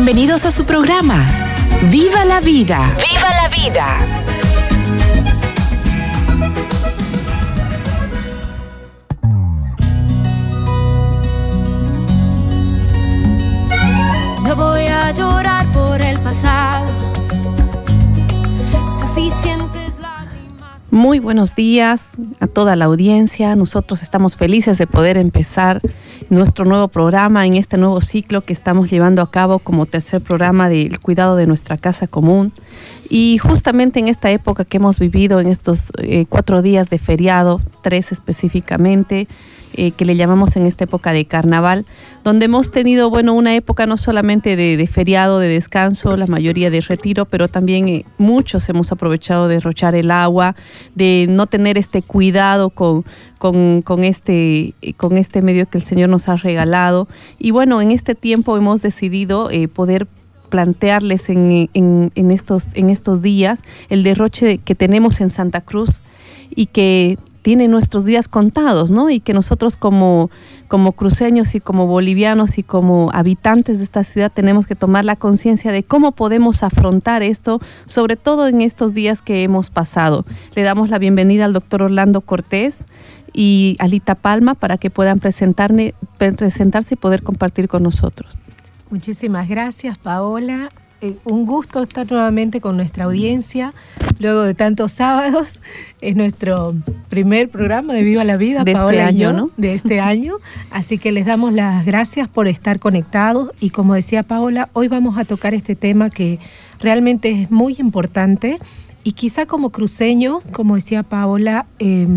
Bienvenidos a su programa. ¡Viva la vida! ¡Viva la vida! No voy a llorar por el pasado. Suficientes lágrimas. Muy buenos días a toda la audiencia. Nosotros estamos felices de poder empezar nuestro nuevo programa en este nuevo ciclo que estamos llevando a cabo como tercer programa del cuidado de nuestra casa común. Y justamente en esta época que hemos vivido, en estos eh, cuatro días de feriado, tres específicamente, eh, que le llamamos en esta época de carnaval, donde hemos tenido, bueno, una época no solamente de, feriado, de descanso, la mayoría de retiro, pero también eh, muchos hemos aprovechado de derrochar el agua, de no tener este cuidado con, con, este, eh, con este medio que el Señor nos ha regalado. Y bueno, en este tiempo hemos decidido poder plantearles en- en estos, en estos días el derroche que tenemos en Santa Cruz y que tiene nuestros días contados, ¿no? Y que nosotros como, como cruceños y como bolivianos y como habitantes de esta ciudad tenemos que tomar la conciencia de cómo podemos afrontar esto, sobre todo en estos días que hemos pasado. Le damos la bienvenida al doctor Orlando Cortés y Alita Palma para que puedan presentarse y poder compartir con nosotros. Muchísimas gracias, Paola. Eh, un gusto estar nuevamente con nuestra audiencia. Luego de tantos sábados, es nuestro primer programa de Viva la Vida, De este y año, yo, ¿no? de este año. Así que les damos las gracias por estar conectados. Y como decía Paola, hoy vamos a tocar este tema que realmente es muy importante. Y quizá como cruceño, como decía Paola, eh,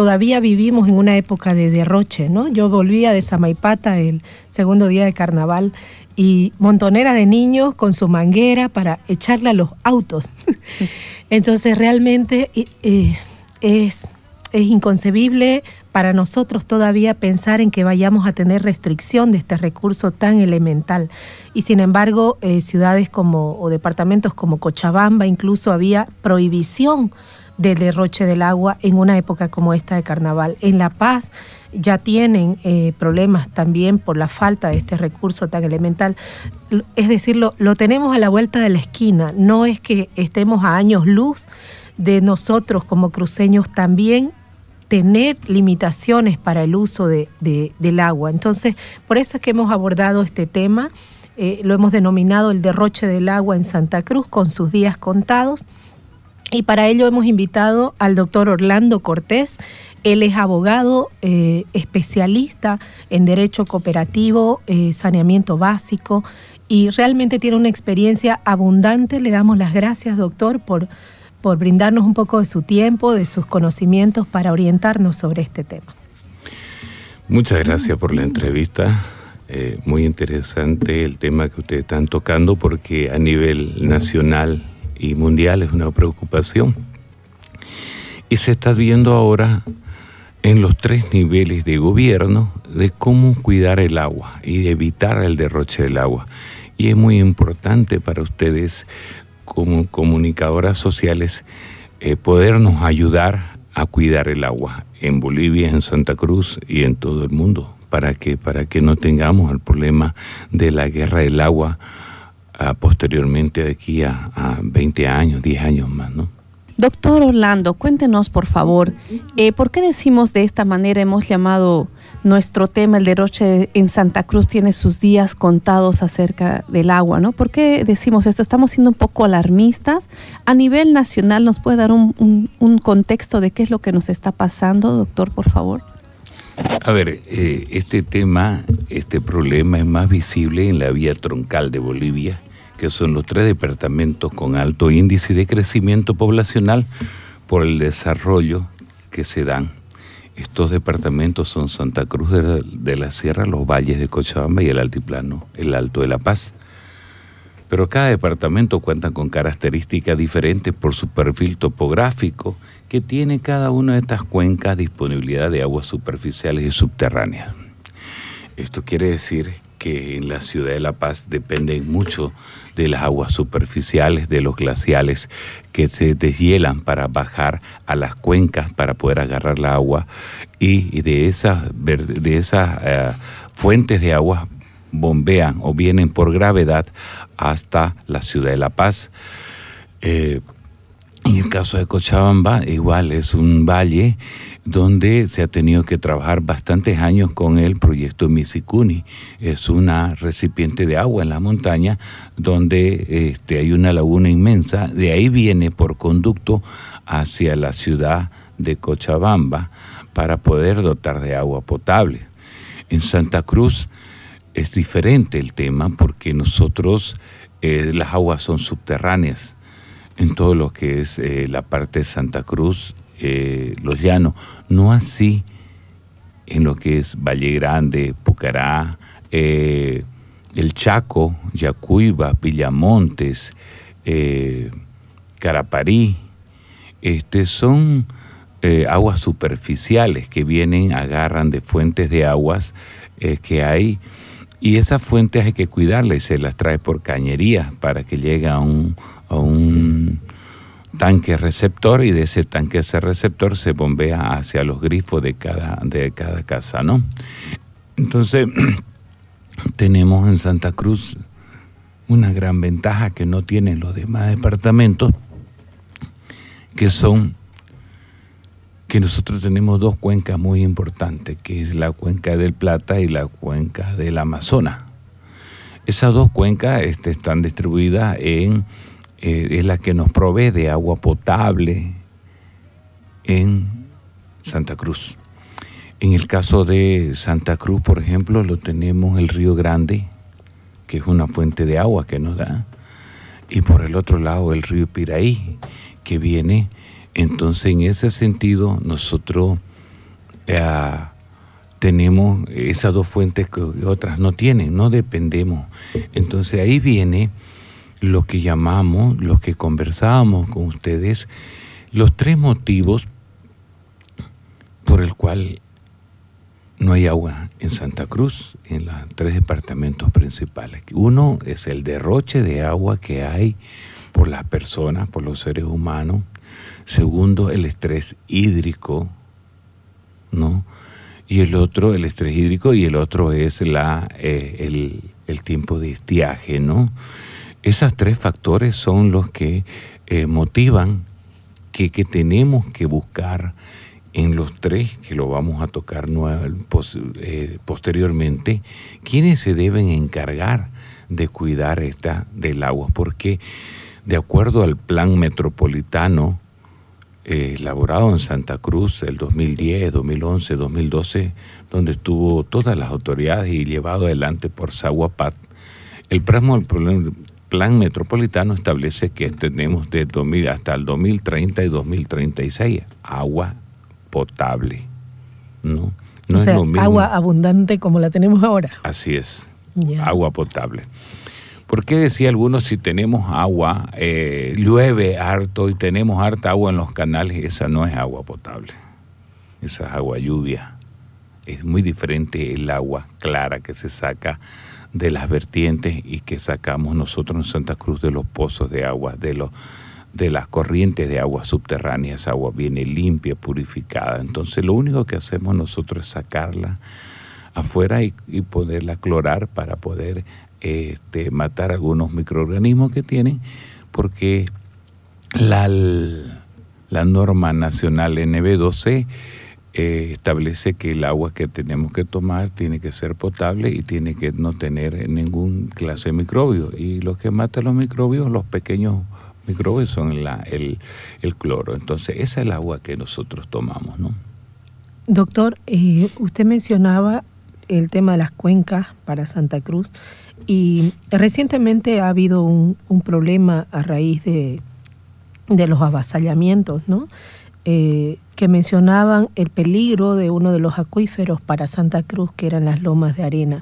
todavía vivimos en una época de derroche, ¿no? Yo volvía de Samaipata el segundo día de carnaval y montonera de niños con su manguera para echarle a los autos. Entonces realmente eh, eh, es, inconcebible para nosotros todavía pensar en que vayamos a tener restricción de este recurso tan elemental. Y sin embargo, eh, ciudades como o departamentos como Cochabamba incluso había prohibición del derroche del agua en una época como esta de carnaval. En La Paz ya tienen eh, problemas también por la falta de este recurso tan elemental. Es decir, lo, tenemos a la vuelta de la esquina. No es que estemos a años luz de nosotros como cruceños también tener limitaciones para el uso de- de- del agua. Entonces, por eso es que hemos abordado este tema. Eh, lo hemos denominado el derroche del agua en Santa Cruz con sus días contados. Y para ello hemos invitado al doctor Orlando Cortés. Él es abogado eh, especialista en derecho cooperativo, eh, saneamiento básico y realmente tiene una experiencia abundante. Le damos las gracias, doctor, por, por brindarnos un poco de su tiempo, de sus conocimientos para orientarnos sobre este tema. Muchas gracias por la entrevista. Eh, muy interesante el tema que ustedes están tocando porque a nivel nacional y mundial es una preocupación. Y se está viendo ahora en los tres niveles de gobierno de cómo cuidar el agua y de evitar el derroche del agua. Y es muy importante para ustedes como comunicadoras sociales eh, podernos ayudar a cuidar el agua en Bolivia, en Santa Cruz y en todo el mundo, para para que no tengamos el problema de la guerra del agua posteriormente de aquí a, a 20 años, 10 años más, ¿no? Doctor Orlando, cuéntenos por favor, eh, ¿por qué decimos de esta manera, hemos llamado nuestro tema, el derroche en Santa Cruz tiene sus días contados acerca del agua, ¿no? ¿Por qué decimos esto? Estamos siendo un poco alarmistas. A nivel nacional, ¿nos puede dar un, un- un contexto de qué es lo que nos está pasando, doctor, por favor? A ver, eh, este tema, este problema es más visible en la vía troncal de Bolivia, que son los tres departamentos con alto índice de crecimiento poblacional por el desarrollo que se dan Estos departamentos son Santa Cruz de la, de la Sierra, los valles de Cochabamba y el altiplano, el Alto de la Paz. Pero cada departamento cuenta con características diferentes por su perfil topográfico que tiene cada una de estas cuencas disponibilidad de aguas superficiales y subterráneas. Esto quiere decir que en la ciudad de La Paz dependen mucho de las aguas superficiales, de los glaciales que se deshielan para bajar a las cuencas para poder agarrar la agua y, de esas, de esas eh, fuentes de agua bombean o vienen por gravedad hasta la ciudad de La Paz. Eh, en el caso de Cochabamba, igual es un valle donde se ha tenido que trabajar bastantes años con el proyecto Misicuni. Es una recipiente de agua en la montaña donde este, hay una laguna inmensa. De ahí viene por conducto hacia la ciudad de Cochabamba para poder dotar de agua potable. En Santa Cruz es diferente el tema porque nosotros eh, las aguas son subterráneas en todo lo que es eh, la parte de Santa Cruz, eh, los llanos, no así en lo que es Valle Grande, Pucará, el Chaco, Yacuiba, Villamontes, Caraparí, este, son aguas superficiales que vienen, agarran de fuentes de aguas que hay. Y esas fuentes hay que cuidarlas y se las trae por cañería para que llegue a un, un tanque receptor y de ese tanque ese receptor se bombea hacia los grifos de cada, de cada casa, ¿no? Entonces, tenemos en Santa Cruz una gran ventaja que no tienen los demás departamentos, que son que nosotros tenemos dos cuencas muy importantes, que es la cuenca del Plata y la cuenca del Amazonas. Esas dos cuencas este, están distribuidas en, eh, es la que nos provee de agua potable en Santa Cruz. En el caso de Santa Cruz, por ejemplo, lo tenemos el Río Grande, que es una fuente de agua que nos da, y por el otro lado el río Piraí, que viene entonces, en ese sentido, nosotros eh, tenemos esas dos fuentes que otras no tienen, no dependemos. Entonces, ahí viene lo que llamamos, lo que conversábamos con ustedes, los tres motivos por el cual no hay agua en Santa Cruz, en los tres departamentos principales. Uno es el derroche de agua que hay por las personas, por los seres humanos. Segundo, el estrés hídrico, ¿no? Y el otro, el estrés hídrico, y el otro es la, eh, el, tiempo de estiaje, ¿no? Esos tres factores son los que eh, motivan que, tenemos que buscar en los tres, que lo vamos a tocar eh, posteriormente, quienes se deben encargar de cuidar esta del agua, porque de acuerdo al plan metropolitano eh, elaborado en Santa Cruz el 2010, 2011, 2012, donde estuvo todas las autoridades y llevado adelante por Zaguapat, el plan, metropolitano establece que tenemos de 2000 hasta el 2030 y 2036 agua potable. ¿no? No es lo mismo. agua abundante como la tenemos ahora. Así es, agua potable. ¿Por qué decía algunos si tenemos agua, eh, llueve harto y tenemos harta agua en los canales? Esa no es agua potable, esa es agua lluvia. Es muy diferente el agua clara que se saca de las vertientes y que sacamos nosotros en Santa Cruz de los pozos de agua, de, los, de las corrientes de agua subterráneas. Esa agua viene limpia, purificada. Entonces lo único que hacemos nosotros es sacarla afuera y, y poderla clorar para poder este, matar algunos microorganismos que tienen, porque la, la norma nacional NB12 eh, establece que el agua que tenemos que tomar tiene que ser potable y tiene que no tener ningún clase de microbio. Y lo que mata los microbios, los pequeños microbios, son el, el, cloro. Entonces, esa es el agua que nosotros tomamos, ¿no? Doctor, eh, usted mencionaba el tema de las cuencas para Santa Cruz. Y recientemente ha habido un, problema a raíz de, los avasallamientos, ¿no? Eh, que mencionaban el peligro de uno de los acuíferos para Santa Cruz, que eran las lomas de arena.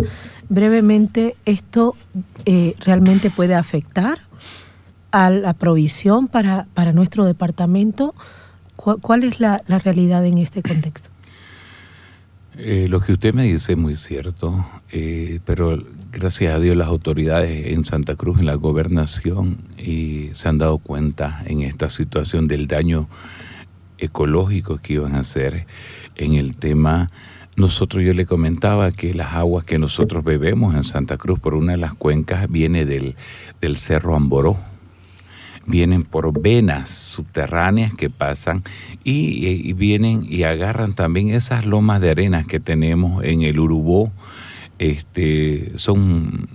Brevemente, ¿esto eh, realmente puede afectar a la provisión para, para nuestro departamento? ¿Cuál, es la, realidad en este contexto? Eh, lo que usted me dice es muy cierto, eh, pero gracias a Dios las autoridades en Santa Cruz, en la gobernación, y se han dado cuenta en esta situación del daño ecológico que iban a hacer en el tema. Nosotros yo le comentaba que las aguas que nosotros bebemos en Santa Cruz por una de las cuencas viene del, del Cerro Amboró vienen por venas subterráneas que pasan y, vienen y agarran también esas lomas de arena que tenemos en el Urubó. Este, son,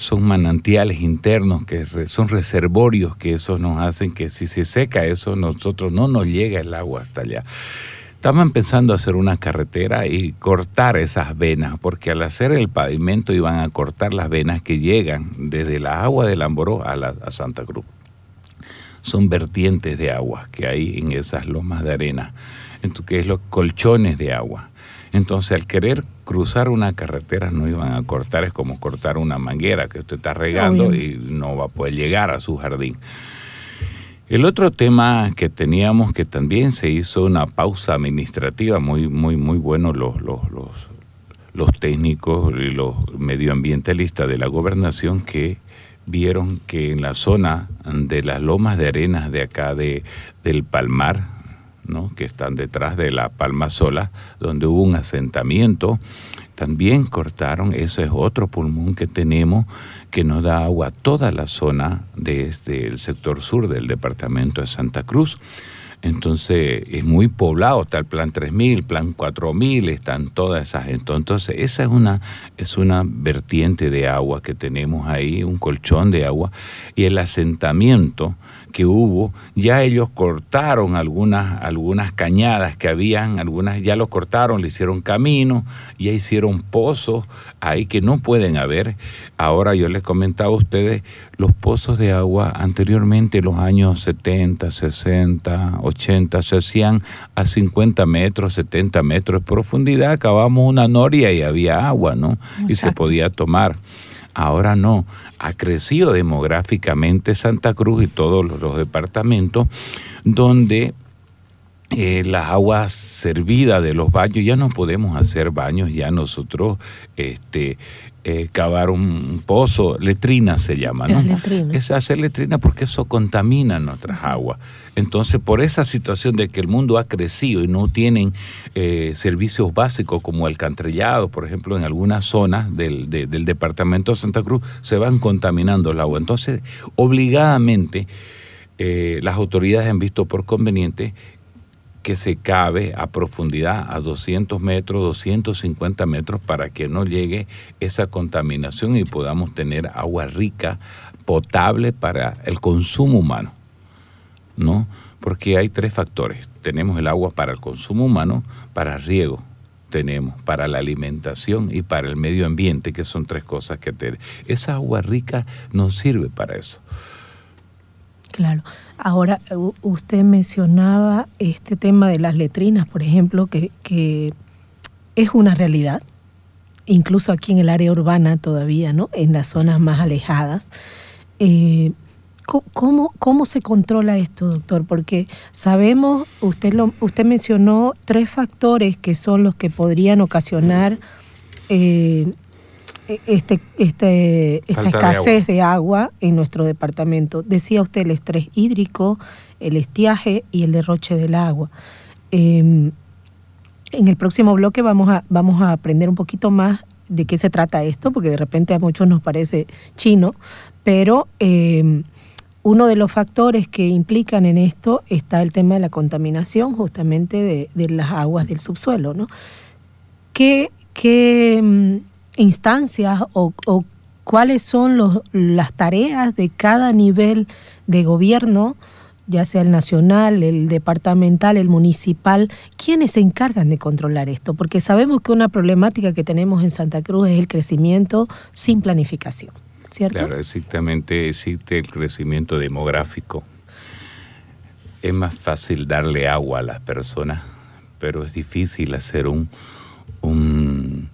son manantiales internos que son reservorios que eso nos hacen que si se seca eso nosotros no nos llega el agua hasta allá. Estaban pensando hacer una carretera y cortar esas venas, porque al hacer el pavimento iban a cortar las venas que llegan desde la agua del Amboró a, la, a Santa Cruz. Son vertientes de agua que hay en esas lomas de arena, que es los colchones de agua. Entonces, al querer cruzar una carretera no iban a cortar, es como cortar una manguera que usted está regando y no va a poder llegar a su jardín. El otro tema que teníamos que también se hizo una pausa administrativa, muy, muy, muy bueno los, los, los, técnicos y los medioambientalistas de la gobernación que vieron que en la zona de las lomas de arenas de acá de, del Palmar, que están detrás de la Palma Sola, donde hubo un asentamiento, también cortaron, eso es otro pulmón que tenemos que nos da agua a toda la zona desde el sector sur del departamento de Santa Cruz. Entonces es muy poblado, está el plan 3000, plan 4000, están todas esas. Entonces esa es una, es una vertiente de agua que tenemos ahí, un colchón de agua, y el asentamiento que hubo, ya ellos cortaron algunas, algunas cañadas que habían, algunas ya lo cortaron, le hicieron camino, ya hicieron pozos ahí que no pueden haber. Ahora yo les comentaba a ustedes, los pozos de agua anteriormente, los años 70, 60, 80, se hacían a 50 metros, 70 metros de profundidad, acabamos una noria y había agua, ¿no? Y se podía tomar. Ahora no, ha crecido demográficamente Santa Cruz y todos los, departamentos, donde eh, las aguas servidas de los baños, ya no podemos hacer baños, ya nosotros este, eh, cavar un pozo, letrina se llama, ¿no? Es, hacer letrina porque eso contamina nuestras aguas. Entonces, por esa situación de que el mundo ha crecido y no tienen eh, servicios básicos como el cantrellado, por ejemplo, en algunas zonas del, del departamento de Santa Cruz, se van contaminando el agua. Entonces, obligadamente, eh, las autoridades han visto por conveniente que se cabe a profundidad a 200 metros, 250 metros para que no llegue esa contaminación y podamos tener agua rica, potable para el consumo humano. ¿No? Porque hay tres factores. Tenemos el agua para el consumo humano, para riego, tenemos para la alimentación y para el medio ambiente, que son tres cosas que tenemos. Esa agua rica nos sirve para eso. Claro. Ahora, usted mencionaba este tema de las letrinas, por ejemplo, que, es una realidad, incluso aquí en el área urbana todavía, ¿no? En las zonas más alejadas. Eh, ¿cómo, ¿Cómo se controla esto, doctor? Porque sabemos, usted, lo, usted mencionó tres factores que son los que podrían ocasionar eh, este, este, esta escasez de agua. en nuestro departamento. Decía usted el estrés hídrico, el estiaje y el derroche del agua. Em, en el próximo bloque vamos a, vamos a aprender un poquito más de qué se trata esto, porque de repente a muchos nos parece chino, pero em, uno de los factores que implican en esto está el tema de la contaminación justamente de, de las aguas del subsuelo. ¿no? ¿Qué, qué em, instancias o, cuáles son los, las tareas de cada nivel de gobierno, ya sea el nacional, el departamental, el municipal, ¿quiénes se encargan de controlar esto? Porque sabemos que una problemática que tenemos en Santa Cruz es el crecimiento sin planificación, ¿cierto? Claro, exactamente existe el crecimiento demográfico. es más fácil darle agua a las personas, pero es difícil hacer un, un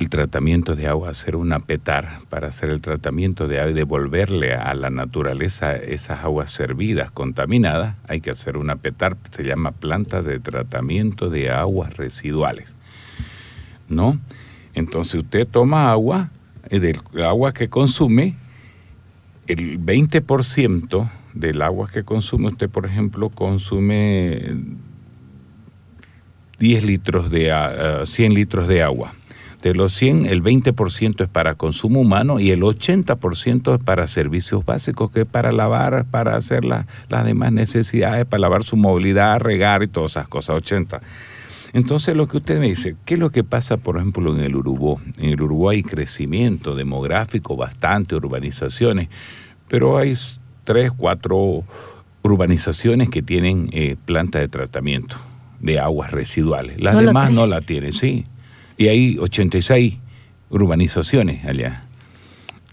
el tratamiento de agua, hacer una petar para hacer el tratamiento de agua y devolverle a la naturaleza esas aguas servidas, contaminadas, hay que hacer una petar, se llama planta de tratamiento de aguas residuales. ¿No? Entonces usted toma agua, eh, del agua que consume, el 20% del agua que consume usted, por ejemplo, consume 10 litros de, 100 litros de agua de los 100, el 20% es para consumo humano y el 80% es para servicios básicos, que es para lavar, para hacer las demás necesidades, para lavar su movilidad, regar y todas esas cosas, 80. Entonces lo que usted me dice, ¿qué es lo que pasa, por ejemplo, en el Uruguay? En el Uruguay hay crecimiento demográfico, bastante urbanizaciones, pero hay tres, cuatro urbanizaciones que tienen eh, planta de tratamiento de aguas residuales. Las demás no la tienen, sí y hay 86 urbanizaciones allá.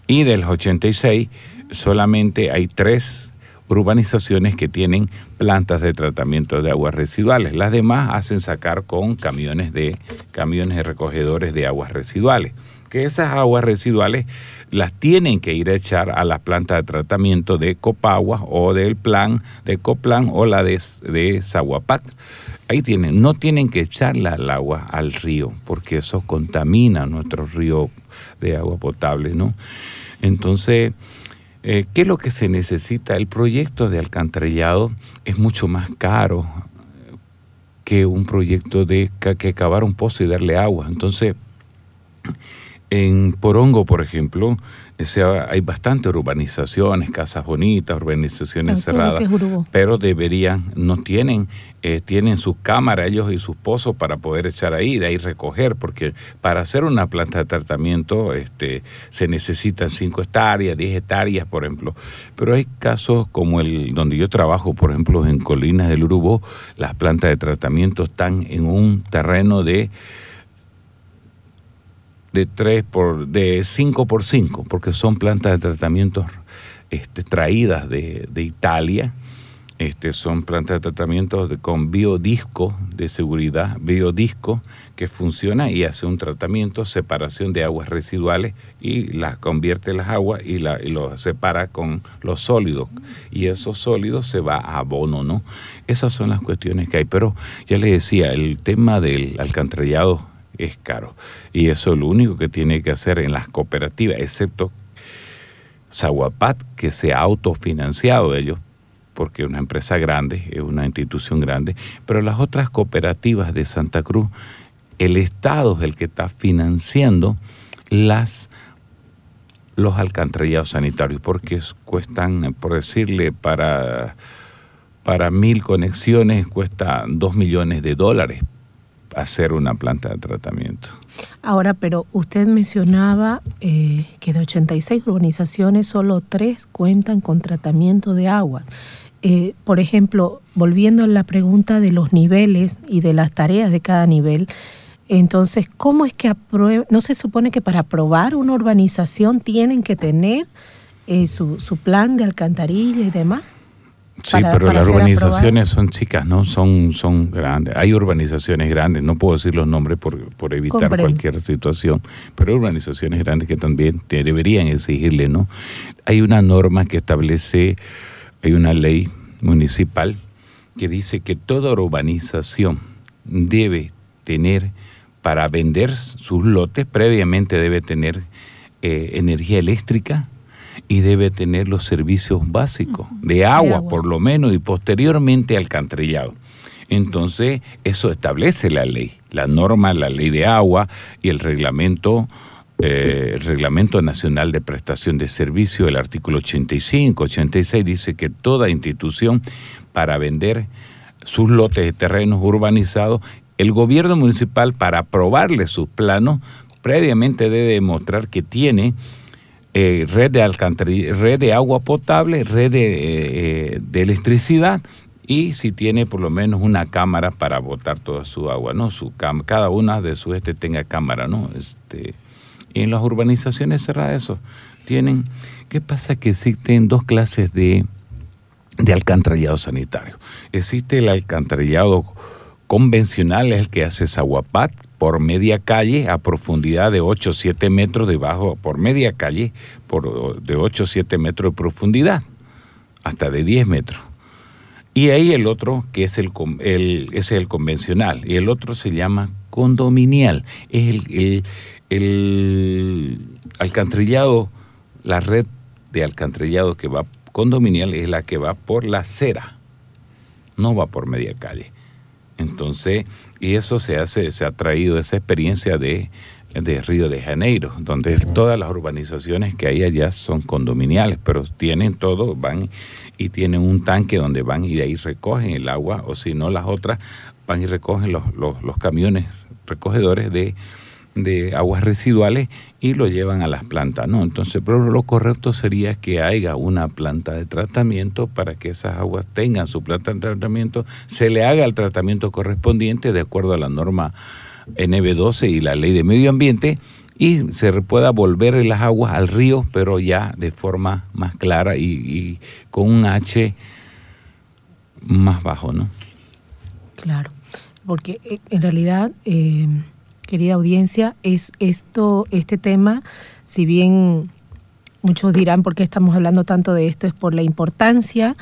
Y de las 86 solamente hay tres urbanizaciones que tienen plantas de tratamiento de aguas residuales. Las demás hacen sacar con camiones de camiones recogedores de aguas residuales. Que esas aguas residuales las tienen que ir a echar a las plantas de tratamiento de Copagua o del plan de Coplan o la de, de Zaguapac ahí tienen, no tienen que echarla al agua al río, porque eso contamina nuestro río de agua potable, ¿no? Entonces, eh, ¿qué es lo que se necesita? El proyecto de alcantarillado es mucho más caro que un proyecto de que cavar un pozo y darle agua. Entonces, en Porongo, por ejemplo, hay bastantes urbanizaciones, casas bonitas, urbanizaciones cerradas, pero deberían, no tienen, eh, tienen sus cámaras ellos y sus pozos para poder echar ahí, de ahí recoger, porque para hacer una planta de tratamiento este, se necesitan 5 hectáreas, 10 hectáreas, por ejemplo. Pero hay casos como el donde yo trabajo, por ejemplo, en Colinas del Urubó, las plantas de tratamiento están en un terreno de de 3 por, de 5 por 5, porque son plantas de tratamiento este, traídas de, Italia. Este, son plantas de tratamiento de, con biodisco de seguridad, biodisco que funciona y hace un tratamiento, separación de aguas residuales y las convierte las aguas y, la, y lo separa con los sólidos. Y esos sólidos se va a abono, ¿no? Esas son las cuestiones que hay. Pero ya les decía, el tema del alcantarillado es caro. Y eso es lo único que tiene que hacer en las cooperativas, excepto Zaguapat, que se ha autofinanciado ellos, porque es una empresa grande, es una institución grande, pero las otras cooperativas de Santa Cruz, el Estado es el que está financiando las los alcantarillados sanitarios, porque cuestan, por decirle, para, para mil conexiones cuesta dos millones de dólares hacer una planta de tratamiento. Ahora, pero usted mencionaba eh, que de 86 urbanizaciones solo tres cuentan con tratamiento de agua. Eh, por ejemplo, volviendo a la pregunta de los niveles y de las tareas de cada nivel, entonces, ¿cómo es que aprueba? ¿No se supone que para aprobar una urbanización tienen que tener eh, su, su plan de alcantarilla y demás? Sí, pero las urbanizaciones son chicas, ¿no? Son, son grandes. Hay urbanizaciones grandes, no puedo decir los nombres por, por evitar cualquier situación, pero hay urbanizaciones grandes que también deberían exigirle, ¿no? Hay una norma que establece, hay una ley municipal que dice que toda urbanización debe tener, para vender sus lotes, previamente debe tener eh, energía eléctrica, y debe tener los servicios básicos de agua, por lo menos y posteriormente alcantarillado. Entonces, eso establece la ley, la norma, la ley de agua y el reglamento eh, el Reglamento Nacional de Prestación de Servicio, el artículo 85, 86, dice que toda institución para vender sus lotes de terrenos urbanizados, el gobierno municipal para aprobarle sus planos, previamente debe demostrar que tiene eh, red de red de agua potable, red de, eh, electricidad y si tiene por lo menos una cámara para botar toda su agua, ¿no? Su cada una de sus este tenga cámara, ¿no? Este, y en las urbanizaciones cerradas eso tienen, ¿qué pasa? Que existen dos clases de de alcantarillado sanitario. Existe el alcantarillado convencional, es el que hace Zaguapat por media calle a profundidad de 8 o 7 metros debajo, por media calle por, de 8 o 7 metros de profundidad, hasta de 10 metros. Y ahí el otro, que es el, es el convencional, y el otro se llama condominial. Es el, el, alcantarillado, la red de alcantarillado que va condominial es la que va por la acera, no va por media calle. Entonces, y eso se hace, se ha traído esa experiencia de, de Río de Janeiro, donde todas las urbanizaciones que hay allá son condominiales, pero tienen todo, van y tienen un tanque donde van y de ahí recogen el agua, o si no las otras, van y recogen los, los, los camiones recogedores de de aguas residuales y lo llevan a las plantas, ¿no? Entonces, pero lo correcto sería que haya una planta de tratamiento para que esas aguas tengan su planta de tratamiento, se le haga el tratamiento correspondiente de acuerdo a la norma NB12 y la ley de medio ambiente y se pueda volver las aguas al río, pero ya de forma más clara y, con un H más bajo, ¿no? Claro, porque eh, en realidad... Eh querida audiencia, es esto, este tema, si bien muchos dirán por qué estamos hablando tanto de esto, es por la importancia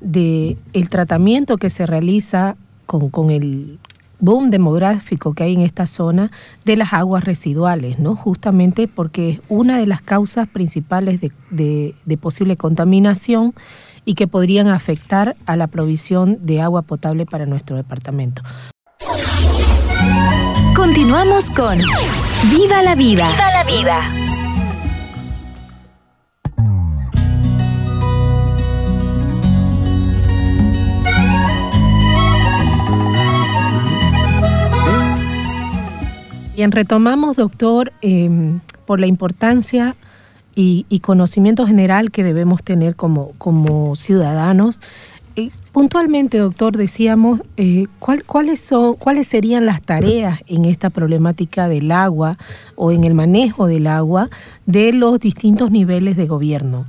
del el tratamiento que se realiza con, con el boom demográfico que hay en esta zona de las aguas residuales, ¿no? Justamente porque es una de las causas principales de, de posible contaminación y que podrían afectar a la provisión de agua potable para nuestro departamento. Continuamos con Viva la Vida. Viva la Vida. Bien, retomamos, doctor, em, por la importancia y, y, conocimiento general que debemos tener como, como ciudadanos puntualmente, doctor, decíamos, eh, ¿cuáles, son, ¿cuáles serían las tareas en esta problemática del agua o en el manejo del agua de los distintos niveles de gobierno?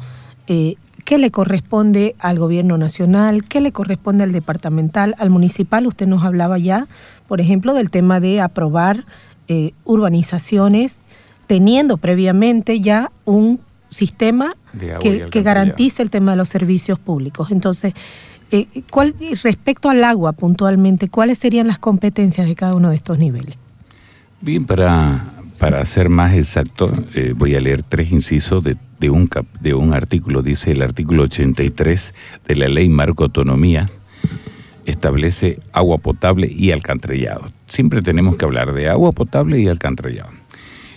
Eh, ¿Qué le corresponde al gobierno nacional? ¿Qué le corresponde al departamental? Al municipal, usted nos hablaba ya, por ejemplo, del tema de aprobar eh, urbanizaciones teniendo previamente ya un sistema que, que garantice el tema de los servicios públicos. Entonces, eh, ¿cuál, respecto al agua puntualmente, ¿cuáles serían las competencias de cada uno de estos niveles? Bien, para, para ser más exacto, eh, voy a leer tres incisos de, de, un, de un artículo. Dice el artículo 83 de la Ley Marco Autonomía establece agua potable y alcantarillado. Siempre tenemos que hablar de agua potable y alcantarillado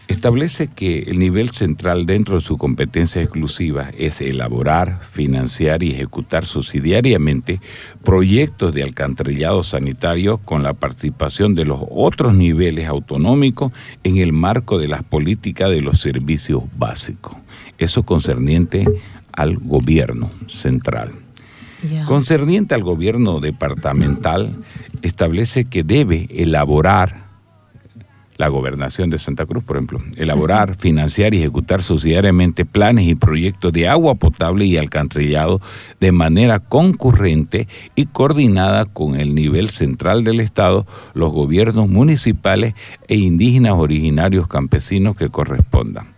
establece que el nivel central dentro de su competencia exclusiva es elaborar, financiar y ejecutar subsidiariamente proyectos de alcantarillado sanitario con la participación de los otros niveles autonómicos en el marco de las políticas de los servicios básicos. Eso concerniente al gobierno central. Concerniente al gobierno departamental, establece que debe elaborar la gobernación de Santa Cruz, por ejemplo, elaborar, financiar y ejecutar subsidiariamente planes y proyectos de agua potable y alcantarillado de manera concurrente y coordinada con el nivel central del Estado, los gobiernos municipales e indígenas originarios campesinos que correspondan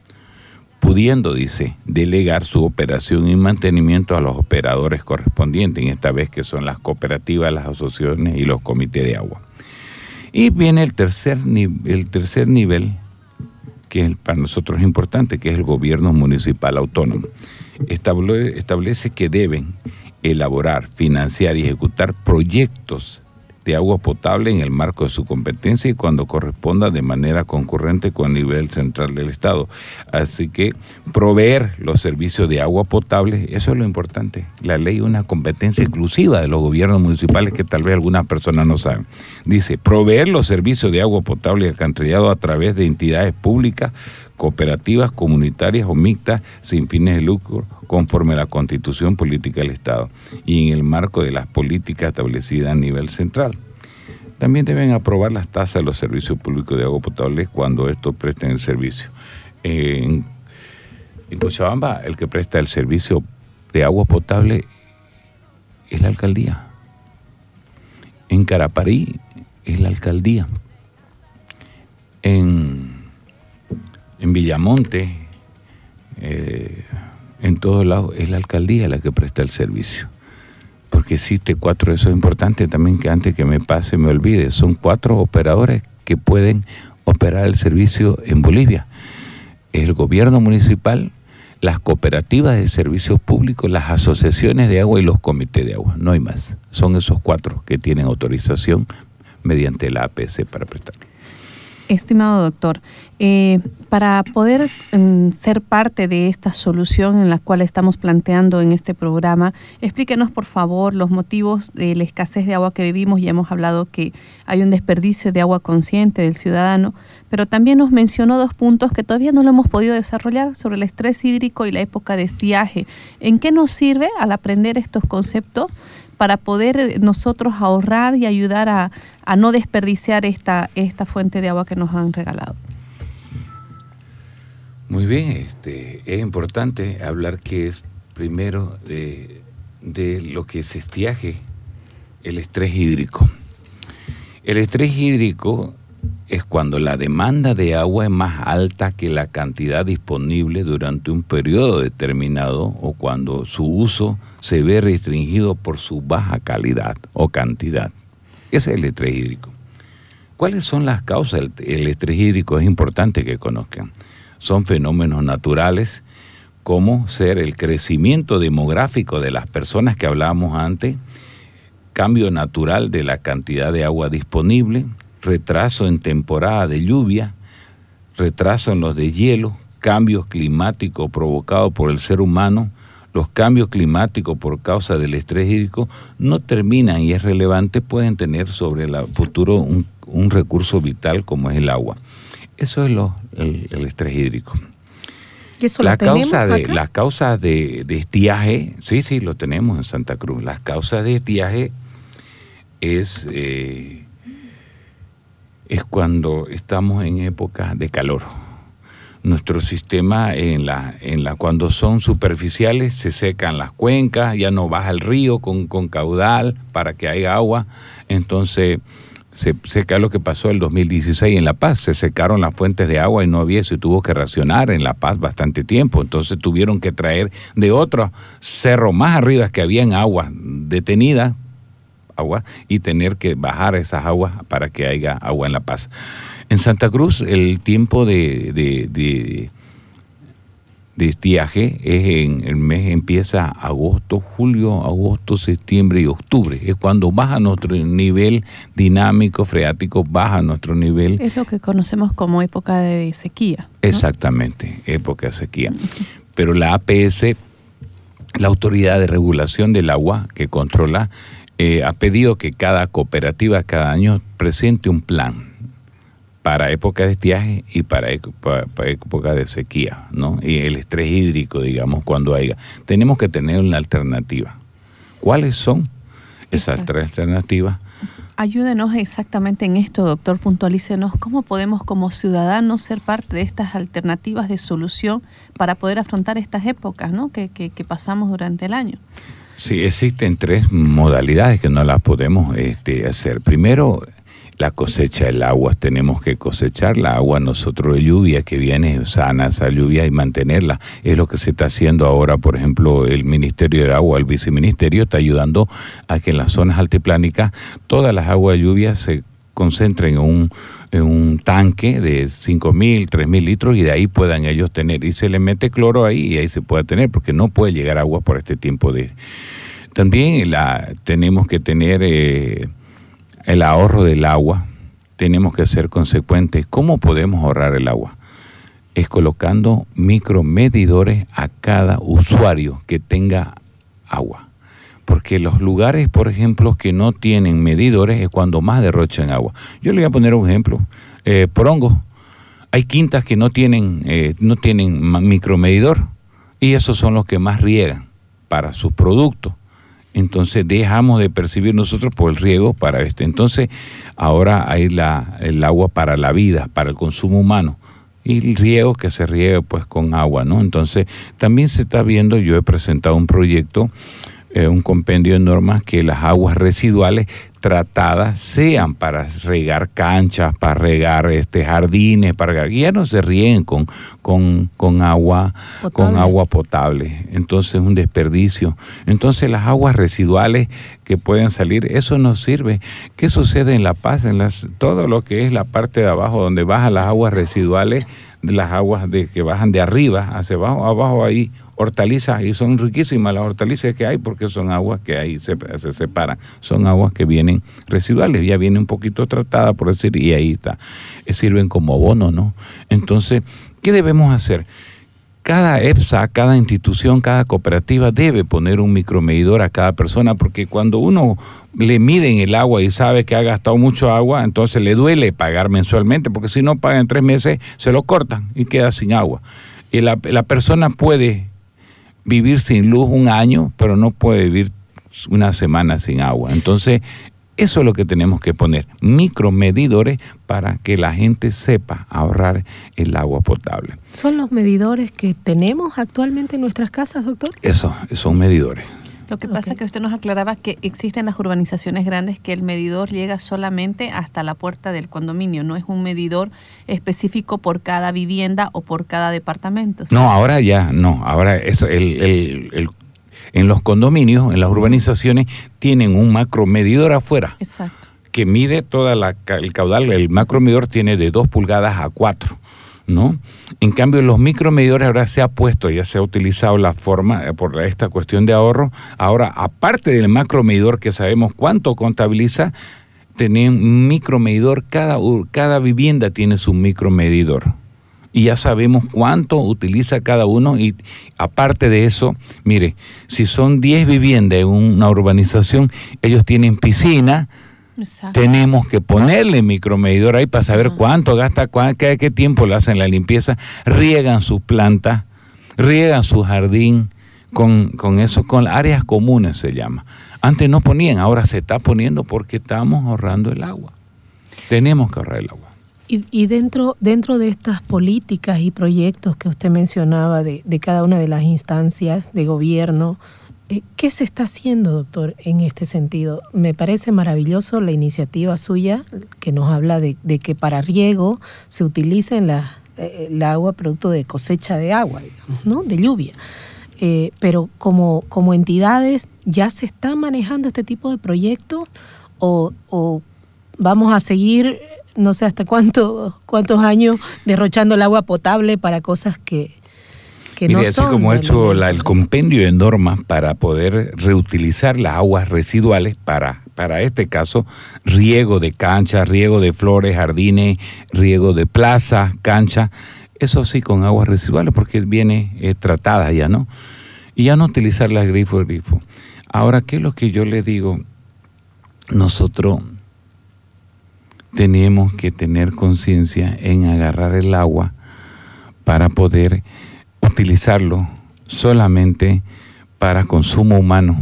pudiendo, dice, delegar su operación y mantenimiento a los operadores correspondientes, en esta vez que son las cooperativas, las asociaciones y los comités de agua. Y viene el tercer, el tercer nivel, que para nosotros es importante, que es el gobierno municipal autónomo. establece que deben elaborar, financiar y ejecutar proyectos de agua potable en el marco de su competencia y cuando corresponda de manera concurrente con el nivel central del Estado. Así que proveer los servicios de agua potable, eso es lo importante. La ley es una competencia exclusiva de los gobiernos municipales que tal vez algunas personas no saben. Dice, proveer los servicios de agua potable y alcantarillado a través de entidades públicas cooperativas, comunitarias o mixtas sin fines de lucro conforme a la constitución política del Estado y en el marco de las políticas establecidas a nivel central. También deben aprobar las tasas de los servicios públicos de agua potable cuando estos presten el servicio. En, en Cochabamba, el que presta el servicio de agua potable es la alcaldía. En Caraparí es la alcaldía. En, en Villamonte, eh, en todos lados, es la alcaldía la que presta el servicio. Porque existe cuatro, eso es importante también que antes que me pase me olvide, son cuatro operadores que pueden operar el servicio en Bolivia. El gobierno municipal, las cooperativas de servicios públicos, las asociaciones de agua y los comités de agua. No hay más. Son esos cuatro que tienen autorización mediante la APC para prestarlo. Estimado doctor, eh, para poder mm, ser parte de esta solución en la cual estamos planteando en este programa, explíquenos por favor los motivos de la escasez de agua que vivimos. Ya hemos hablado que hay un desperdicio de agua consciente del ciudadano, pero también nos mencionó dos puntos que todavía no lo hemos podido desarrollar sobre el estrés hídrico y la época de estiaje. ¿En qué nos sirve al aprender estos conceptos? Para poder nosotros ahorrar y ayudar a, no desperdiciar esta, esta fuente de agua que nos han regalado. Muy bien, este, es importante hablar que es primero de, de lo que es estiaje, el estrés hídrico. El estrés hídrico es cuando la demanda de agua es más alta que la cantidad disponible durante un periodo determinado o cuando su uso se ve restringido por su baja calidad o cantidad. Ese es el estrés hídrico. ¿Cuáles son las causas del estrés hídrico? Es importante que conozcan. Son fenómenos naturales como ser el crecimiento demográfico de las personas que hablábamos antes, cambio natural de la cantidad de agua disponible, retraso en temporada de lluvia, retraso en los de hielo, cambios climáticos provocados por el ser humano, los cambios climáticos por causa del estrés hídrico no terminan y es relevante, pueden tener sobre el futuro un, recurso vital como es el agua. Eso es lo, el, estrés hídrico. la causa de, las causas de, de, estiaje, sí, sí, lo tenemos en Santa Cruz. Las causas de estiaje es eh, es cuando estamos en época de calor. Nuestro sistema en la, en la, cuando son superficiales se secan las cuencas, ya no baja el río con, con caudal para que haya agua. Entonces se seca lo que pasó el 2016 en La Paz, se secaron las fuentes de agua y no había, se tuvo que racionar en La Paz bastante tiempo, entonces tuvieron que traer de otro cerro más arriba que habían agua detenida agua y tener que bajar esas aguas para que haya agua en La Paz. En Santa Cruz el tiempo de, de, de, estiaje es en el mes empieza agosto, julio, agosto, septiembre y octubre. Es cuando baja nuestro nivel dinámico, freático, baja nuestro nivel. Es lo que conocemos como época de sequía. Exactamente, época de sequía. Pero la APS, la Autoridad de Regulación del Agua, que controla eh, ha pedido que cada cooperativa cada año presente un plan para época de estiaje y para, época de sequía, ¿no? Y el estrés hídrico, digamos, cuando haya. Tenemos que tener una alternativa. ¿Cuáles son esas tres alternativas? Ayúdenos exactamente en esto, doctor. Puntualícenos cómo podemos como ciudadanos ser parte de estas alternativas de solución para poder afrontar estas épocas ¿no? que, que pasamos durante el año. Sí, existen tres modalidades que no las podemos este, hacer. Primero, la cosecha del agua. Tenemos que cosechar la agua nosotros de lluvia que viene sana esa lluvia y mantenerla. Es lo que se está haciendo ahora, por ejemplo, el Ministerio de Agua, el Viceministerio está ayudando a que en las zonas altiplánicas todas las aguas de lluvia se concentren en un, en un tanque de 5.000, 3.000 litros y de ahí puedan ellos tener. Y se le mete cloro ahí y ahí se puede tener, porque no puede llegar agua por este tiempo de... También la, tenemos que tener eh, el ahorro del agua, tenemos que ser consecuentes. ¿Cómo podemos ahorrar el agua? Es colocando micromedidores a cada usuario que tenga agua porque los lugares, por ejemplo, que no tienen medidores es cuando más derrochan agua. Yo le voy a poner un ejemplo. Eh, Porongo, hay quintas que no tienen, eh, no tienen micromedidor y esos son los que más riegan para sus productos. Entonces dejamos de percibir nosotros por el riego para este. Entonces ahora hay la, el agua para la vida, para el consumo humano y el riego que se riega pues con agua, ¿no? Entonces también se está viendo, yo he presentado un proyecto eh, un compendio de normas que las aguas residuales tratadas sean para regar canchas, para regar este jardines, para ya no se rieguen con, con, con agua Potable. con agua potable. Entonces es un desperdicio. Entonces las aguas residuales que pueden salir, eso no sirve. ¿Qué sucede en La Paz? En las, todo lo que es la parte de abajo donde bajan las aguas residuales, las aguas de que bajan de arriba hacia abajo, abajo ahí hortalizas y son riquísimas las hortalizas que hay porque son aguas que ahí se, se separan, son aguas que vienen residuales, ya viene un poquito tratada por decir y ahí está, Eh, sirven como abono, ¿no? Entonces, ¿qué debemos hacer? Cada EPSA, cada institución, cada cooperativa debe poner un micromedidor a cada persona porque cuando uno le miden el agua y sabe que ha gastado mucho agua, entonces le duele pagar mensualmente porque si no paga en tres meses se lo cortan y queda sin agua. Y la, la persona puede vivir sin luz un año, pero no puede vivir una semana sin agua. Entonces, eso es lo que tenemos que poner, micromedidores para que la gente sepa ahorrar el agua potable. ¿Son los medidores que tenemos actualmente en nuestras casas, doctor? Eso, son medidores. Lo que pasa es que usted nos aclaraba que existen las urbanizaciones grandes que el medidor llega solamente hasta la puerta del condominio, no es un medidor específico por cada vivienda o por cada departamento. ¿sí? No, ahora ya, no, ahora eso, el, el- el- en los condominios, en las urbanizaciones, tienen un macromedidor afuera Exacto. que mide toda la, ca- el caudal, el macromedidor tiene de 2 pulgadas a 4, ¿no? En cambio, los micromedidores ahora se ha puesto, ya se ha utilizado la forma eh, por esta cuestión de ahorro. Ahora, aparte del macromedidor que sabemos cuánto contabiliza, tiene un micromedidor, cada, cada vivienda tiene su micromedidor. Y ya sabemos cuánto utiliza cada uno y aparte de eso, mire, si son 10 viviendas en una urbanización, ellos tienen piscina, Exacto. tenemos que ponerle micromedidor ahí para saber cuánto gasta, cuán- cada qué tiempo le hacen la limpieza, riegan sus plantas, riegan su jardín con, con eso, con áreas comunes se llama. Antes no ponían, ahora se está poniendo porque estamos ahorrando el agua. Tenemos que ahorrar el agua. Y, y dentro, dentro de estas políticas y proyectos que usted mencionaba de, de cada una de las instancias de gobierno, ¿qué se está haciendo, doctor, en este sentido? Me parece maravilloso la iniciativa suya que nos habla de, que para riego se utilice la, eh, el agua producto de cosecha de agua, digamos, ¿no? De lluvia. Eh, pero como, como entidades, ¿ya se está manejando este tipo de proyectos o, o vamos a seguir, no sé hasta cuánto, cuántos años, derrochando el agua potable para cosas que, que Mire, no así son? como ha hecho la- el compendio de normas para poder reutilizar las aguas residuales para, para este caso, riego de canchas, riego de flores, jardines, riego de plaza, cancha, eso sí con aguas residuales porque viene eh, tratada ya, ¿no? Y ya no utilizar las grifo grifo. Ahora, ¿qué es lo que yo le digo? Nosotros tenemos que tener conciencia en agarrar el agua para poder utilizarlo solamente para consumo humano.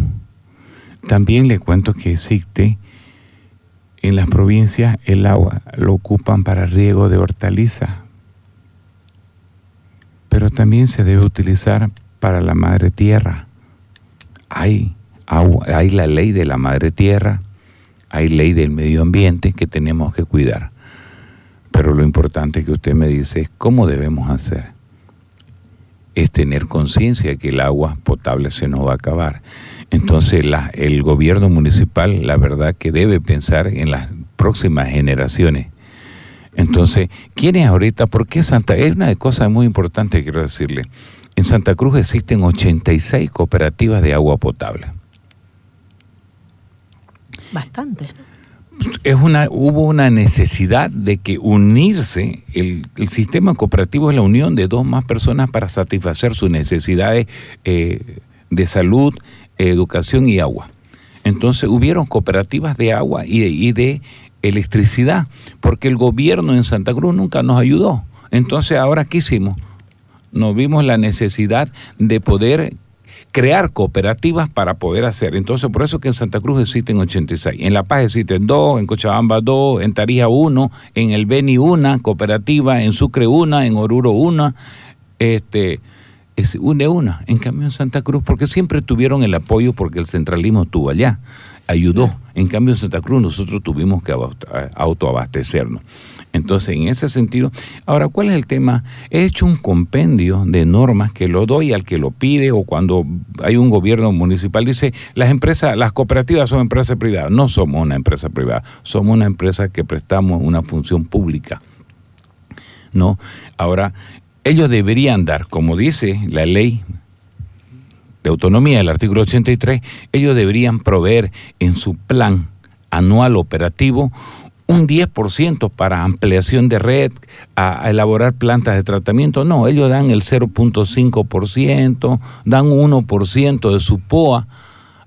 También le cuento que existe en las provincias el agua lo ocupan para riego de hortalizas, pero también se debe utilizar para la madre tierra. Hay, agua, hay la ley de la madre tierra, hay ley del medio ambiente que tenemos que cuidar. Pero lo importante que usted me dice es cómo debemos hacer. Es tener conciencia que el agua potable se nos va a acabar. Entonces la- el gobierno municipal, la verdad que debe pensar en las próximas generaciones. Entonces, ¿quién es ahorita? ¿Por qué Santa? Es una cosa muy importante quiero decirle. En Santa Cruz existen 86 cooperativas de agua potable. Bastante. Es una, hubo una necesidad de que unirse, el, sistema cooperativo es la unión de dos más personas para satisfacer sus necesidades eh, de salud, educación y agua. Entonces hubieron cooperativas de agua y de, y de electricidad, porque el gobierno en Santa Cruz nunca nos ayudó. Entonces ahora ¿qué hicimos? Nos vimos la necesidad de poder crear cooperativas para poder hacer. Entonces, por eso que en Santa Cruz existen 86. En La Paz existen dos, en Cochabamba dos, en Tarija uno, en el Beni una cooperativa, en Sucre una, en Oruro una, este, es de una. En cambio en Santa Cruz, porque siempre tuvieron el apoyo porque el centralismo estuvo allá, ayudó. En cambio en Santa Cruz nosotros tuvimos que autoabastecernos. Entonces, en ese sentido, ahora, ¿cuál es el tema? He hecho un compendio de normas que lo doy al que lo pide o cuando hay un gobierno municipal dice, las empresas, las cooperativas son empresas privadas. No somos una empresa privada, somos una empresa que prestamos una función pública. ¿No? Ahora, ellos deberían dar, como dice la ley de autonomía del artículo 83, ellos deberían proveer en su plan anual operativo un 10% para ampliación de red, a, elaborar plantas de tratamiento. No, ellos dan el 0.5%, dan 1% de su POA,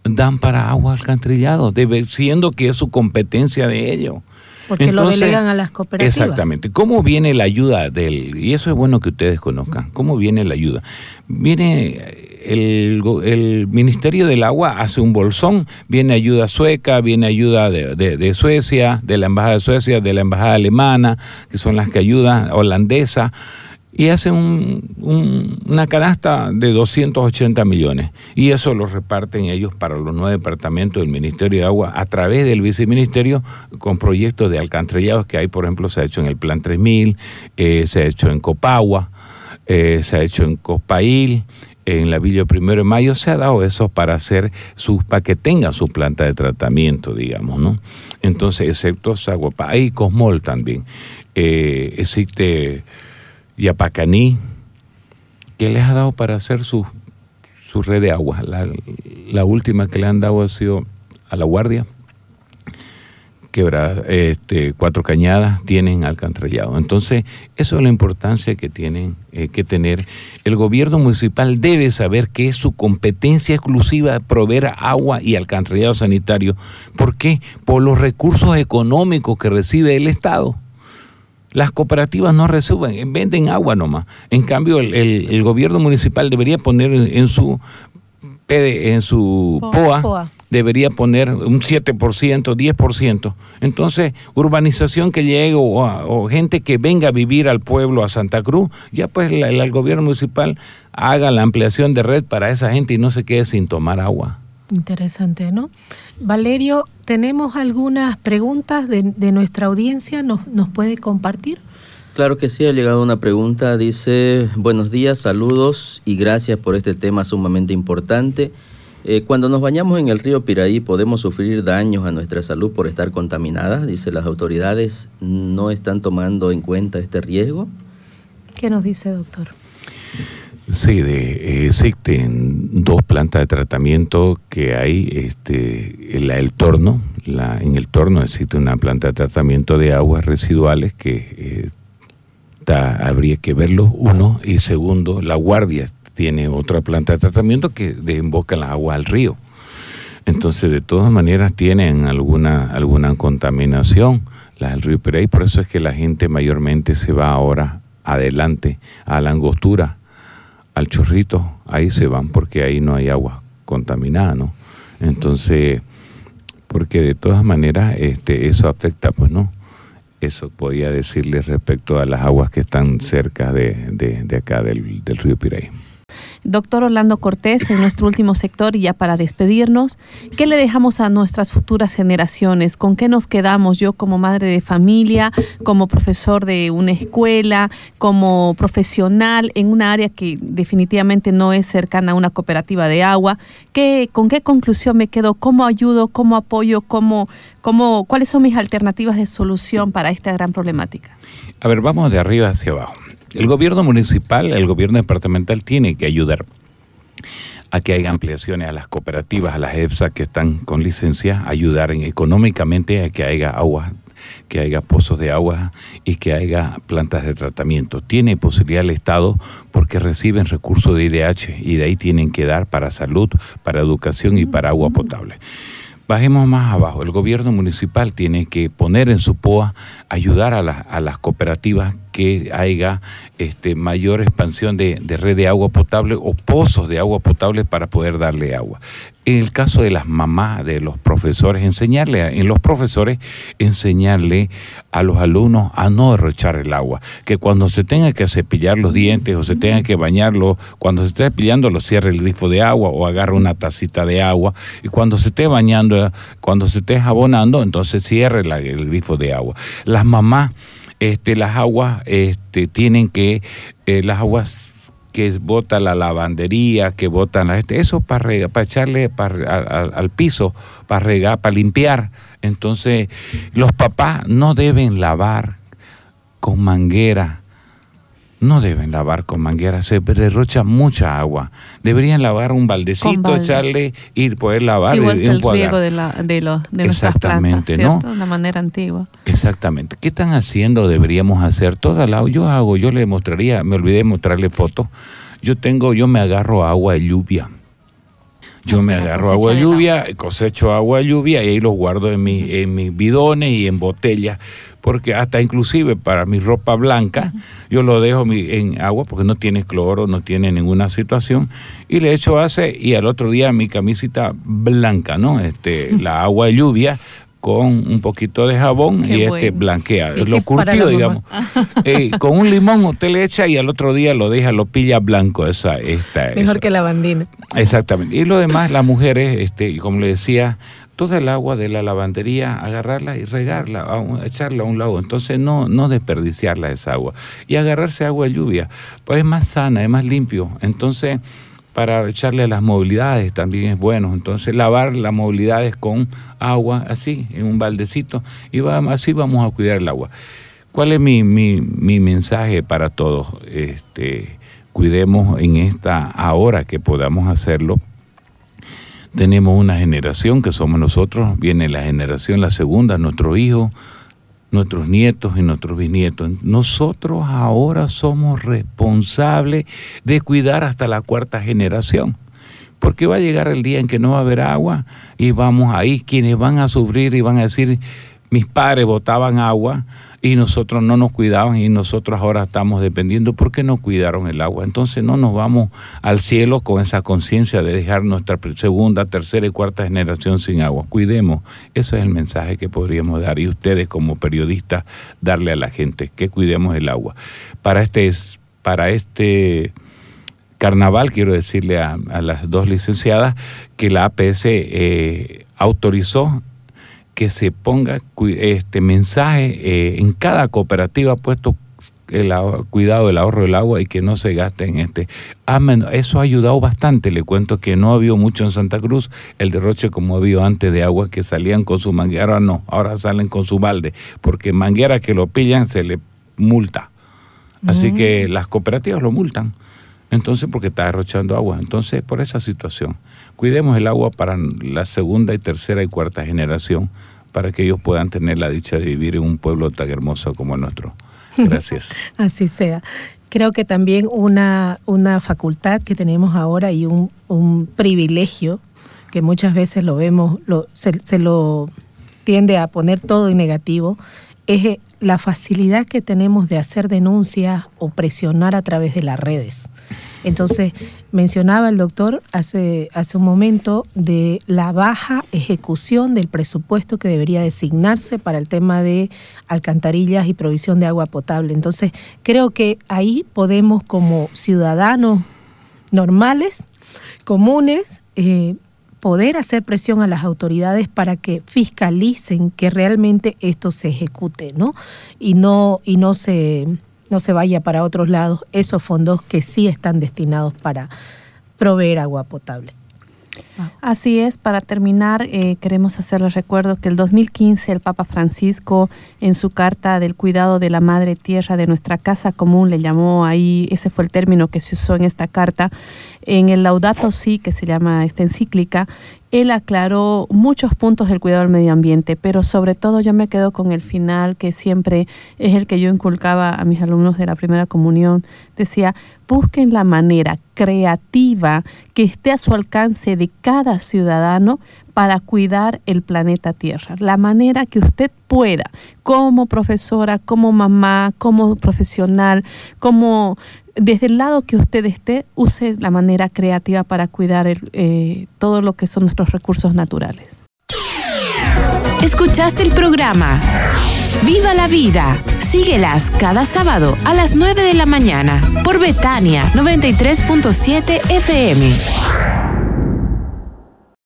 dan para agua alcantarillado, siendo que es su competencia de ellos. Porque lo delegan a las cooperativas. Exactamente. ¿Cómo viene la ayuda del.? Y eso es bueno que ustedes conozcan. ¿Cómo viene la ayuda? Viene el, Ministerio del Agua hace un bolsón, viene ayuda sueca, viene ayuda de, Suecia, de la Embajada de Suecia, de la Embajada Alemana, que son las que ayudan, holandesa, y hace un, una canasta de 280 millones. Y eso lo reparten ellos para los nueve departamentos del Ministerio de Agua a través del viceministerio con proyectos de alcantarillados que hay, por ejemplo, se ha hecho en el Plan 3000, eh, se ha hecho en Copagua, eh, se ha hecho en Copail, en la Villa Primero de Mayo se ha dado eso para hacer sus, para que tengan su planta de tratamiento, digamos, ¿no? Entonces, excepto Zaguapa, hay Cosmol también. Eh, existe Yapacaní, que les ha dado para hacer su, su red de agua. La última que le han dado ha sido a la Guardia quebra, este, Cuatro Cañadas tienen alcantarillado. Entonces, eso es la importancia que tienen eh, que tener. El gobierno municipal debe saber que es su competencia exclusiva proveer agua y alcantarillado sanitario. ¿Por qué? Por los recursos económicos que recibe el Estado. Las cooperativas no reciben, venden agua nomás. En cambio, el, gobierno municipal debería poner en su, en su POA debería poner un 7%, 10%. Entonces, urbanización que llegue o, gente que venga a vivir al pueblo, a Santa Cruz, ya pues el, gobierno municipal haga la ampliación de red para esa gente y no se quede sin tomar agua. Interesante, ¿no? Valerio, tenemos algunas preguntas de, de nuestra audiencia, ¿Nos, ¿nos puede compartir? Claro que sí, ha llegado una pregunta, dice, buenos días, saludos y gracias por este tema sumamente importante. Eh, cuando nos bañamos en el río Piraí podemos sufrir daños a nuestra salud por estar contaminadas, dice las autoridades, ¿no están tomando en cuenta este riesgo? ¿Qué nos dice, doctor? Sí, de, eh, existen dos plantas de tratamiento que hay, este, el torno, la, en el torno existe una planta de tratamiento de aguas residuales que eh, habría que verlo, uno, y segundo, la guardia tiene otra planta de tratamiento que desemboca el agua al río. Entonces, de todas maneras, tienen alguna, alguna contaminación la del río Pereira, por eso es que la gente mayormente se va ahora adelante a la angostura, al chorrito, ahí se van porque ahí no hay agua contaminada, ¿no? Entonces, porque de todas maneras este, eso afecta, pues, ¿no? Eso podía decirles respecto a las aguas que están cerca de, de, acá del, del río Piray. Doctor Orlando Cortés, en nuestro último sector y ya para despedirnos, ¿qué le dejamos a nuestras futuras generaciones? ¿Con qué nos quedamos yo como madre de familia, como profesor de una escuela, como profesional en una área que definitivamente no es cercana a una cooperativa de agua? ¿Qué, ¿Con qué conclusión me quedo? ¿Cómo ayudo? ¿Cómo apoyo? ¿Cómo, cómo, ¿Cuáles son mis alternativas de solución para esta gran problemática? A ver, vamos de arriba hacia abajo. El gobierno municipal, el gobierno departamental tiene que ayudar a que haya ampliaciones a las cooperativas, a las EFSA que están con licencia, ayudar económicamente a que haya agua, que haya pozos de agua y que haya plantas de tratamiento. Tiene posibilidad el Estado porque reciben recursos de IDH y de ahí tienen que dar para salud, para educación y para agua potable. Bajemos más abajo. El gobierno municipal tiene que poner en su POA, ayudar a, las cooperativas que haya este, mayor expansión de, red de agua potable o pozos de agua potable para poder darle agua. En el caso de las mamás, de los profesores, enseñarle, a- en los profesores, enseñarle a los alumnos a no derrochar el agua. Que cuando se tenga que cepillar los dientes o se tenga que bañarlo, cuando se esté cepillando, lo cierre el grifo de agua o agarre una tacita de agua. Y cuando se esté bañando, cuando se esté jabonando, entonces cierre la- el grifo de agua. Las mamás, este, las aguas, este, tienen que, eh, las aguas que bota la lavandería, que botan la este, eso para para echarle para, al, al piso, para regar, para limpiar. Entonces, los papás no deben lavar con manguera. No deben lavar con manguera, se derrocha mucha agua. Deberían lavar un baldecito, balde. echarle y poder lavar Igual y que el riego de, la, de, de plantas, Exactamente, ¿no? La manera antigua. Exactamente. ¿Qué están haciendo? Deberíamos hacer toda la. Yo hago, yo le mostraría, me olvidé de mostrarle fotos. Yo tengo, yo me agarro agua de lluvia. Yo me agarro agua de lluvia, cosecho agua de lluvia y ahí los guardo en, mi, en mis bidones y en botellas, porque hasta inclusive para mi ropa blanca, yo lo dejo mi- en agua porque no tiene cloro, no tiene ninguna situación, y le echo hace y al otro día mi camisita blanca, ¿no? Este, la agua de lluvia con un poquito de jabón Qué y este blanquea, lo curtido, digamos. Eh, con un limón usted le echa y al otro día lo deja, lo pilla blanco, esa, esta, Mejor esa. que la bandina. Exactamente. Y lo demás, las mujeres, este, como le decía, toda el agua de la lavandería, agarrarla y regarla, a un- echarla a un lado. Entonces no, no desperdiciarla esa agua. Y agarrarse agua de lluvia, pues es más sana, es más limpio. Entonces, para echarle a las movilidades también es bueno. Entonces, lavar las movilidades con agua, así, en un baldecito, y va- así vamos a cuidar el agua. ¿Cuál es mi, mi, mi mensaje para todos? Este, cuidemos en esta ahora que podamos hacerlo. Tenemos una generación que somos nosotros, viene la generación, la segunda, nuestros hijos, nuestros nietos y nuestros bisnietos. Nosotros ahora somos responsables de cuidar hasta la cuarta generación. Porque va a llegar el día en que no va a haber agua y vamos ahí, quienes van a sufrir y van a decir, mis padres botaban agua y nosotros no nos cuidaban y nosotros ahora estamos dependiendo porque no cuidaron el agua. Entonces no nos vamos al cielo con esa conciencia de dejar nuestra segunda, tercera y cuarta generación sin agua. Cuidemos, eso es el mensaje que podríamos dar y ustedes como periodistas darle a la gente, que cuidemos el agua. Para este, es- para este carnaval, quiero decirle a, a las dos licenciadas que la APS eh, autorizó que se ponga este mensaje eh, en cada cooperativa puesto el cuidado del ahorro del agua y que no se gaste en este. Amén. Eso ha ayudado bastante. Le cuento que no había mucho en Santa Cruz el derroche como había antes de agua que salían con su manguera. Ahora no, ahora salen con su balde, porque manguera que lo pillan se le multa. Así que las cooperativas lo multan. Entonces, porque está derrochando agua. Entonces, por esa situación, cuidemos el agua para la segunda y tercera y cuarta generación, para que ellos puedan tener la dicha de vivir en un pueblo tan hermoso como el nuestro. Gracias. Así sea. Creo que también una, una facultad que tenemos ahora y un, un privilegio que muchas veces lo vemos, lo, se, se lo tiende a poner todo en negativo, es la facilidad que tenemos de hacer denuncias o presionar a través de las redes. Entonces, mencionaba el doctor hace, hace un momento de la baja ejecución del presupuesto que debería designarse para el tema de alcantarillas y provisión de agua potable. Entonces, creo que ahí podemos como ciudadanos normales, comunes, eh, poder hacer presión a las autoridades para que fiscalicen que realmente esto se ejecute, ¿no? Y no, y no se, no se vaya para otros lados esos fondos que sí están destinados para proveer agua potable. Así es, para terminar, eh, queremos hacerles recuerdo que el 2015 el Papa Francisco en su carta del cuidado de la Madre Tierra de nuestra casa común le llamó ahí, ese fue el término que se usó en esta carta, en el Laudato Si, que se llama esta encíclica, él aclaró muchos puntos del cuidado del medio ambiente, pero sobre todo yo me quedo con el final, que siempre es el que yo inculcaba a mis alumnos de la primera comunión. Decía, busquen la manera creativa que esté a su alcance de cada ciudadano para cuidar el planeta Tierra. La manera que usted pueda, como profesora, como mamá, como profesional, como desde el lado que usted esté, use la manera creativa para cuidar eh, todo lo que son nuestros recursos naturales. Escuchaste el programa Viva la Vida. Síguelas cada sábado a las 9 de la mañana por Betania 93.7 FM.